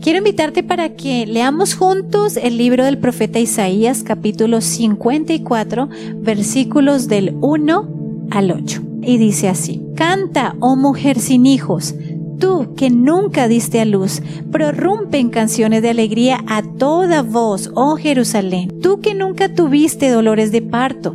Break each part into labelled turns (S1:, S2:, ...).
S1: Quiero invitarte para que leamos juntos el libro del profeta Isaías capítulo 54 versículos del 1 al 8. Y dice así, Canta, oh mujer sin hijos, tú que nunca diste a luz, prorrumpe en canciones de alegría a toda voz, oh Jerusalén, tú que nunca tuviste dolores de parto,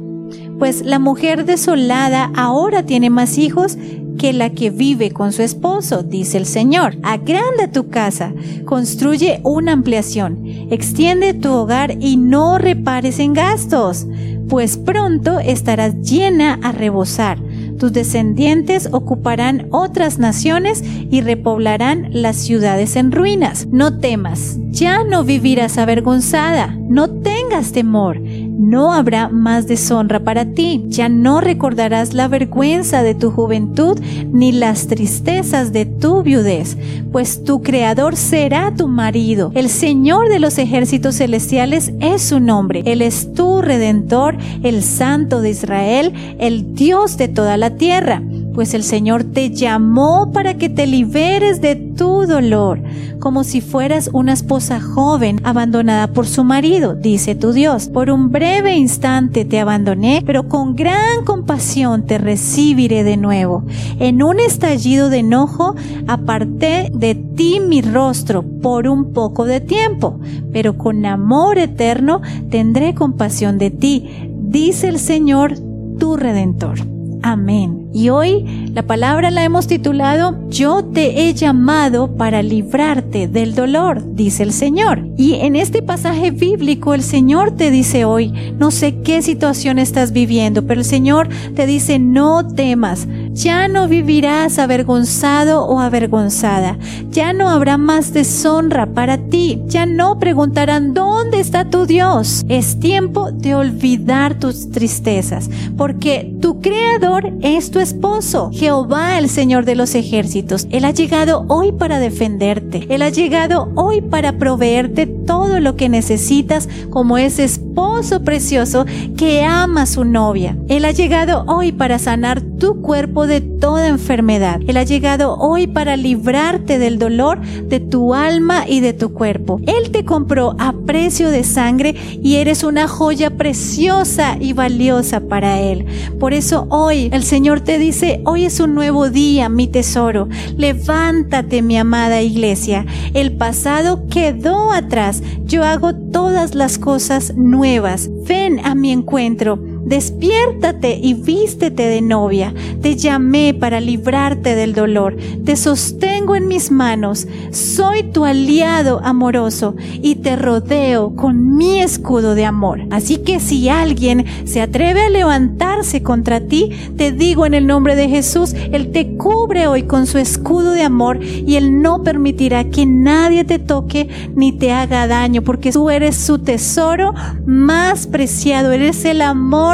S1: pues la mujer desolada ahora tiene más hijos que la que vive con su esposo, dice el Señor. Agranda tu casa, construye una ampliación, extiende tu hogar y no repares en gastos, pues pronto estarás llena a rebosar. Tus descendientes ocuparán otras naciones y repoblarán las ciudades en ruinas. No temas, ya no vivirás avergonzada, no tengas temor no habrá más deshonra para ti. Ya no recordarás la vergüenza de tu juventud ni las tristezas de tu viudez, pues tu Creador será tu marido. El Señor de los ejércitos celestiales es su nombre. Él es tu Redentor, el Santo de Israel, el Dios de toda la tierra pues el Señor te llamó para que te liberes de tu dolor, como si fueras una esposa joven abandonada por su marido, dice tu Dios. Por un breve instante te abandoné, pero con gran compasión te recibiré de nuevo. En un estallido de enojo aparté de ti mi rostro por un poco de tiempo, pero con amor eterno tendré compasión de ti, dice el Señor, tu redentor. Amén. Y hoy la palabra la hemos titulado Yo te he llamado para librarte del dolor, dice el Señor. Y en este pasaje bíblico el Señor te dice hoy, no sé qué situación estás viviendo, pero el Señor te dice, no temas, ya no vivirás avergonzado o avergonzada. Ya no habrá más deshonra para ti. Ya no preguntarán dónde está tu Dios. Es tiempo de olvidar tus tristezas, porque tu Creador es tu esposo, Jehová el Señor de los ejércitos. Él ha llegado hoy para defenderte. Él ha llegado hoy para proveerte todo lo que necesitas como ese esposo precioso que ama a su novia. Él ha llegado hoy para sanar tu cuerpo de toda enfermedad. Él ha llegado hoy para librarte del dolor de tu alma y de tu cuerpo. Él te compró a precio de sangre y eres una joya preciosa y valiosa para Él. Por eso hoy el Señor te dice, hoy es un nuevo día, mi tesoro. Levántate, mi amada iglesia. El pasado quedó atrás. Yo hago todas las cosas nuevas. Ven a mi encuentro Despiértate y vístete de novia. Te llamé para librarte del dolor. Te sostengo en mis manos. Soy tu aliado amoroso y te rodeo con mi escudo de amor. Así que si alguien se atreve a levantarse contra ti, te digo en el nombre de Jesús, Él te cubre hoy con su escudo de amor y Él no permitirá que nadie te toque ni te haga daño, porque tú eres su tesoro más preciado. Eres el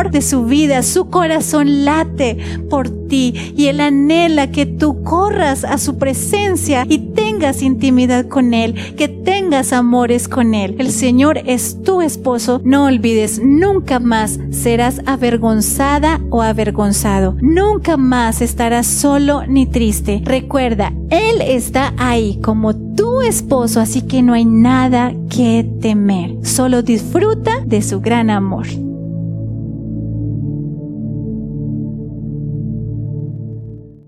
S1: de su vida, su corazón late por ti y Él anhela que tú corras a su presencia y tengas intimidad con Él, que tengas amores con Él. El Señor es tu esposo, no olvides, nunca más serás avergonzada o avergonzado, nunca más estarás solo ni triste. Recuerda, Él está ahí como tu esposo, así que no hay nada que temer, solo disfruta de su gran amor.